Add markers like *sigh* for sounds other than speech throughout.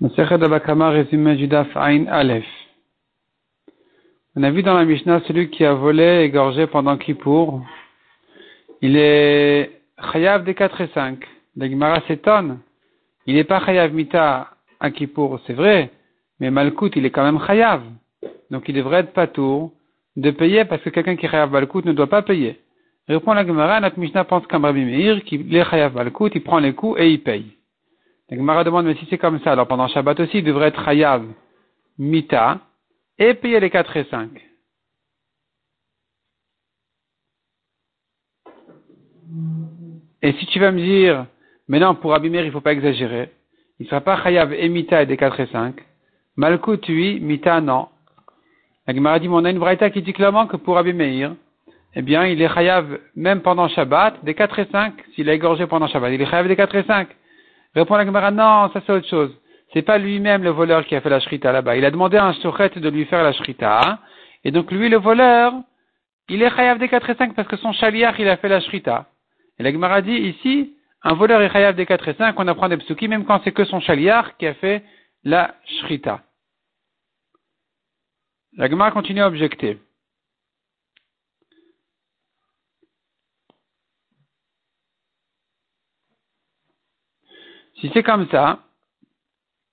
On a vu dans la Mishnah celui qui a volé, égorgé pendant Kippour. Il est Chayav des 4 et 5. La Gemara s'étonne. Il n'est pas Chayav Mita à Kippour, c'est vrai, mais Malkout, il est quand même Chayav. Donc il devrait être patour de payer parce que quelqu'un qui est Chayav Malkout ne doit pas payer. Répond la Gemara, notre Mishnah pense qu'un Rabbi Meir, qu'il est Chayav Malkout, il prend les coups et il paye. Gemara demande, mais si c'est comme ça, alors pendant Shabbat aussi, il devrait être Hayav, Mita, et payer les 4 et 5. Et si tu vas me dire, mais non, pour Abimer, il ne faut pas exagérer. Il ne sera pas Chayav et Mita et des 4 et 5. Malkout, oui, Mita, non. La Gemara dit, mais on a une braïta qui dit clairement que pour Abimeir, eh bien, il est Chayav même pendant Shabbat, des 4 et 5, s'il a égorgé pendant Shabbat. Il est Chayav des 4 et 5. Répond la Gemara, non, ça c'est autre chose. C'est pas lui-même le voleur qui a fait la shrita là-bas. Il a demandé à un shochet de lui faire la shrita. Et donc lui, le voleur, il est chayav des 4 et 5 parce que son chaliach, il a fait la shrita. Et la Gemara dit ici, un voleur est chayav des 4 et 5, on apprend des psuki, même quand c'est que son chaliach qui a fait la shrita. La Gemara continue à objecter. Si c'est comme ça,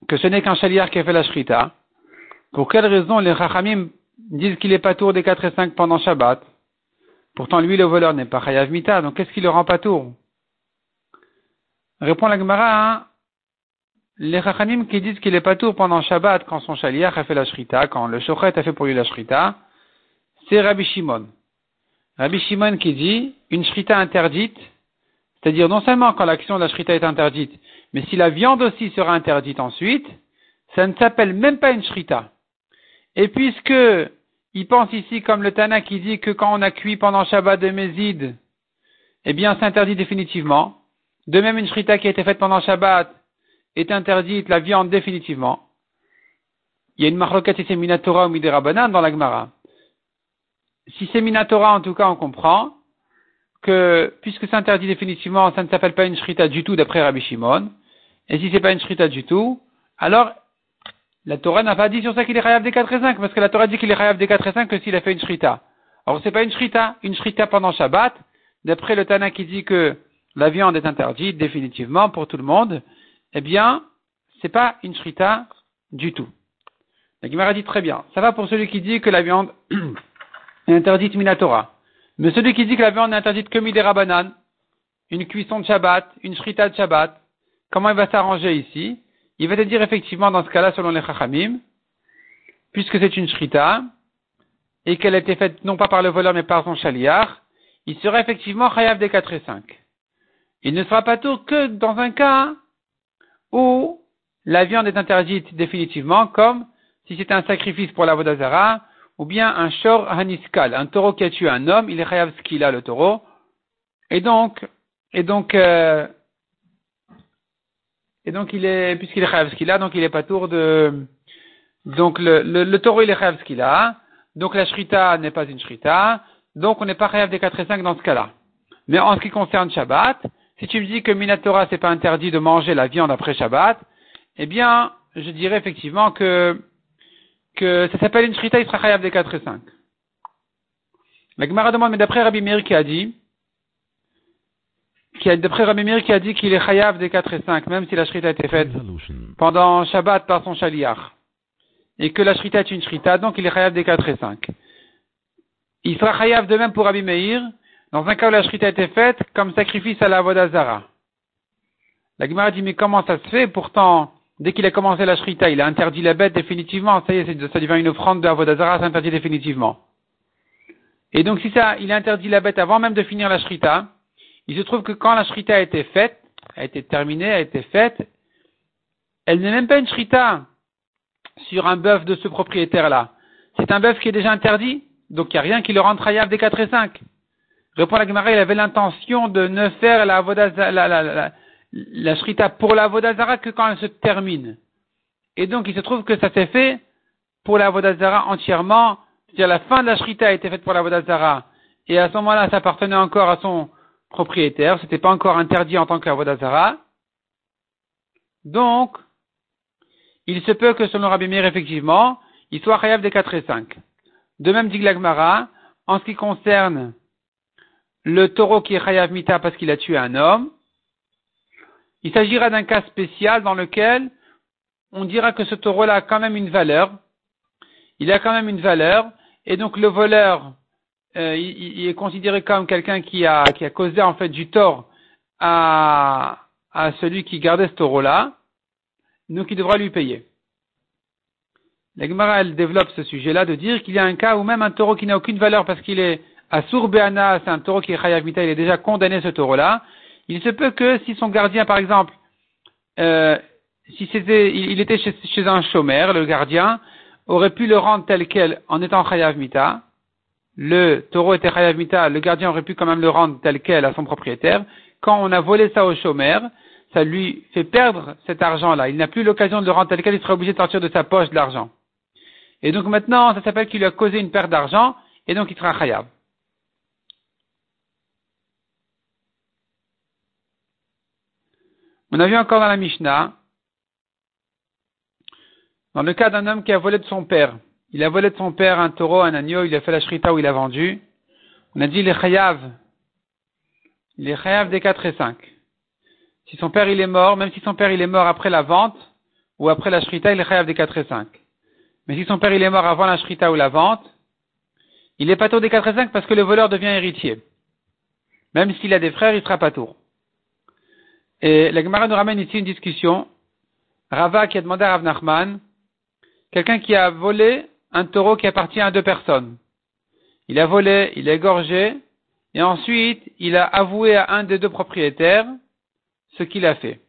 que ce n'est qu'un chaliar qui a fait la shrita, pour quelle raison les rachamim disent qu'il est pas tour des 4 et 5 pendant Shabbat? Pourtant, lui, le voleur, n'est pas chayav mita, donc qu'est-ce qui le rend pas tour? Répond la Gemara, hein, les rachamim qui disent qu'il est pas tour pendant Shabbat quand son chaliar a fait la shrita, quand le shochet a fait pour lui la shrita, c'est Rabbi Shimon. Rabbi Shimon qui dit, une shrita interdite, c'est-à-dire non seulement quand l'action de la shrita est interdite, mais si la viande aussi sera interdite ensuite, ça ne s'appelle même pas une shrita. Et puisque il pense ici comme le Tana qui dit que quand on a cuit pendant Shabbat de Mézid, eh bien c'est interdit définitivement. De même une shrita qui a été faite pendant Shabbat est interdite la viande définitivement. Il y a une marloquette si c'est Minatora ou Midera dans la Gemara. Si c'est Minatora, en tout cas, on comprend que, puisque c'est interdit définitivement, ça ne s'appelle pas une shrita du tout d'après Rabbi Shimon. Et si c'est pas une shrita du tout, alors la Torah n'a pas dit sur ça qu'il est chayav des 4 et 5, parce que la Torah dit qu'il est chayav des 4 et 5 que s'il a fait une shrita. Alors c'est pas une shrita, une shrita pendant Shabbat, d'après le Tana qui dit que la viande est interdite définitivement pour tout le monde, eh bien, c'est pas une shrita du tout. La Gemara dit très bien. Ça va pour celui qui dit que la viande *clears throat* est interdite minatora. Mais celui qui dit que la viande est interdite que midera banane, une cuisson de Shabbat, une shrita de Shabbat, Comment il va s'arranger ici Il va te dire effectivement dans ce cas-là, selon les Chachamim, puisque c'est une shrita, et qu'elle a été faite non pas par le voleur mais par son chaliar, il sera effectivement chayav des 4 et 5. Il ne sera pas tout que dans un cas où la viande est interdite définitivement, comme si c'était un sacrifice pour la Vodazara, ou bien un shor haniskal, un taureau qui a tué un homme, il est chayav skila le taureau, et donc, et donc, euh, et donc il est, puisqu'il est chayav ce donc il est pas tour de, donc le, le, taureau il est chayav ce donc la shrita n'est pas une shrita, donc on n'est pas chayav des 4 et 5 dans ce cas-là. Mais en ce qui concerne Shabbat, si tu me dis que Minatora c'est pas interdit de manger la viande après Shabbat, eh bien, je dirais effectivement que, que ça s'appelle une shrita, il sera chayav des 4 et 5. La Gemara demande, mais d'après Rabbi Meir qui a dit, qui a, d'après Rabbi Meir, qui a dit qu'il est chayav des 4 et 5, même si la shrita a été faite pendant Shabbat par son chaliar. Et que la shrita est une shrita, donc il est chayav des 4 et 5. Il sera chayav de même pour Rabbi Meir, dans un cas où la shrita a été faite comme sacrifice à la Vodazara. La Gemara dit, mais comment ça se fait? Pourtant, dès qu'il a commencé la shrita, il a interdit la bête définitivement. Ça y est, ça devient une offrande de Avodazara, c'est interdit définitivement. Et donc, si ça, il a interdit la bête avant même de finir la shrita, il se trouve que quand la shrita a été faite, a été terminée, a été faite, elle n'est même pas une shrita sur un bœuf de ce propriétaire-là. C'est un bœuf qui est déjà interdit, donc il n'y a rien qui le rend trayav des 4 et 5. Répond la Gemara, il avait l'intention de ne faire la, la, la, la, shrita pour la vodazara que quand elle se termine. Et donc il se trouve que ça s'est fait pour la vodazara entièrement, c'est-à-dire la fin de la shrita a été faite pour la vodazara, et à ce moment-là ça appartenait encore à son propriétaire, c'était pas encore interdit en tant qu'avodazara. Donc, il se peut que selon Rabbi Meir, effectivement, il soit chayav des 4 et 5. De même dit Glagmara, en ce qui concerne le taureau qui est chayav mita parce qu'il a tué un homme, il s'agira d'un cas spécial dans lequel on dira que ce taureau-là a quand même une valeur. Il a quand même une valeur, et donc le voleur, euh, il, est considéré comme quelqu'un qui a, qui a causé en fait du tort à, à celui qui gardait ce taureau-là, donc il devra lui payer. La Gemara, elle développe ce sujet-là de dire qu'il y a un cas où même un taureau qui n'a aucune valeur parce qu'il est à Sourbeana, c'est un taureau qui est Chayav il est déjà condamné ce taureau-là. Il se peut que si son gardien, par exemple, euh, si c'était, il était chez, un chômeur, le gardien aurait pu le rendre tel quel en étant Chayav Mita. Le taureau était Chayav Mita, le gardien aurait pu quand même le rendre tel quel à son propriétaire. Quand on a volé ça au chômeur, ça lui fait perdre cet argent-là. Il n'a plus l'occasion de le rendre tel quel, il sera obligé de sortir de sa poche de l'argent. Et donc maintenant, ça s'appelle qu'il lui a causé une perte d'argent, et donc il sera khayab. On a vu encore dans la Mishnah, dans le cas d'un homme qui a volé de son père. Il a volé de son père un taureau, un agneau, il a fait la shrita où il a vendu. On a dit les chayav. Il est chayav des 4 et 5. Si son père il est mort, même si son père il est mort après la vente, ou après la shrita, il est chayav des 4 et 5. Mais si son père il est mort avant la shrita ou la vente, il est pas tour des 4 et 5 parce que le voleur devient héritier. Même s'il a des frères, il sera pas tour. Et la Gemara nous ramène ici une discussion. Rava qui a demandé à Rav Nachman, quelqu'un qui a volé un taureau qui appartient à deux personnes. Il a volé, il a égorgé, et ensuite il a avoué à un des deux propriétaires ce qu'il a fait.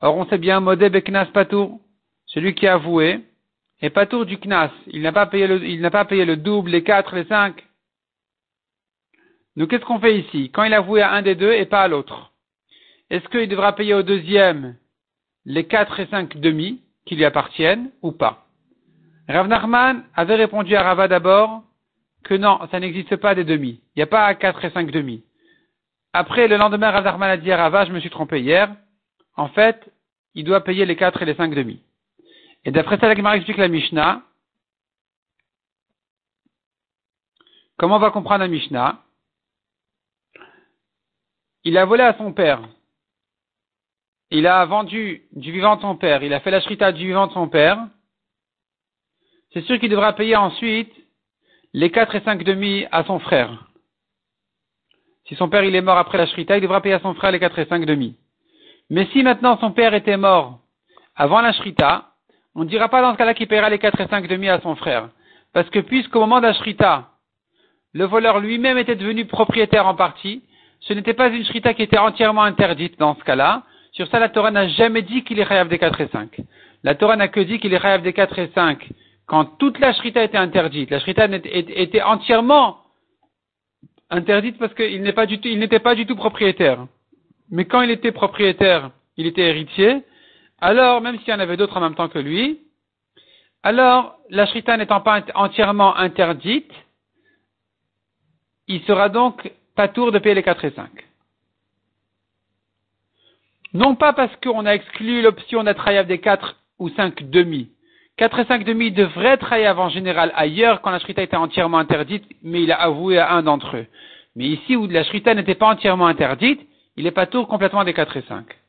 Or on sait bien, Modé Beknas Patour, celui qui a avoué, et pas tour du Knas. Il n'a pas payé le, il n'a pas payé le double, les quatre, les cinq. Donc qu'est-ce qu'on fait ici? Quand il a voué à un des deux et pas à l'autre, est-ce qu'il devra payer au deuxième les quatre et cinq demi qui lui appartiennent ou pas? Rav Nachman avait répondu à Rava d'abord que non, ça n'existe pas des demi. Il n'y a pas quatre et cinq demi. Après, le lendemain, Rav Nachman a dit à Rava, je me suis trompé hier. En fait, il doit payer les quatre et les cinq demi. Et d'après ça, la Gemara explique la Mishnah. Comment on va comprendre la Mishnah? Il a volé à son père. Il a vendu du vivant de son père. Il a fait la shrita du vivant de son père. C'est sûr qu'il devra payer ensuite les quatre et cinq demi à son frère. Si son père il est mort après la shrita, il devra payer à son frère les quatre et cinq demi. Mais si maintenant son père était mort avant la shrita, on ne dira pas dans ce cas-là qu'il paiera les 4 et 5 demi à son frère. Parce que puisqu'au moment d'Ashrita, le voleur lui-même était devenu propriétaire en partie, ce n'était pas une shrita qui était entièrement interdite dans ce cas-là. Sur ça, la Torah n'a jamais dit qu'il est chayav des 4 et 5. La Torah n'a que dit qu'il est chayav des 4 et 5 quand toute la shrita était interdite. La shrita était entièrement interdite parce qu'il n'était pas du tout propriétaire. Mais quand il était propriétaire, il était héritier, alors, même s'il y en avait d'autres en même temps que lui, alors, la shrita n'étant pas entièrement interdite, il sera donc pas tour de payer les 4 et 5. Non pas parce qu'on a exclu l'option d'être des 4 ou 5 demi. 4 et 5 demi devraient hayav en général ailleurs quand la shrita était entièrement interdite, mais il a avoué à un d'entre eux. Mais ici où la shrita n'était pas entièrement interdite, il n'est pas tour complètement des 4 et 5.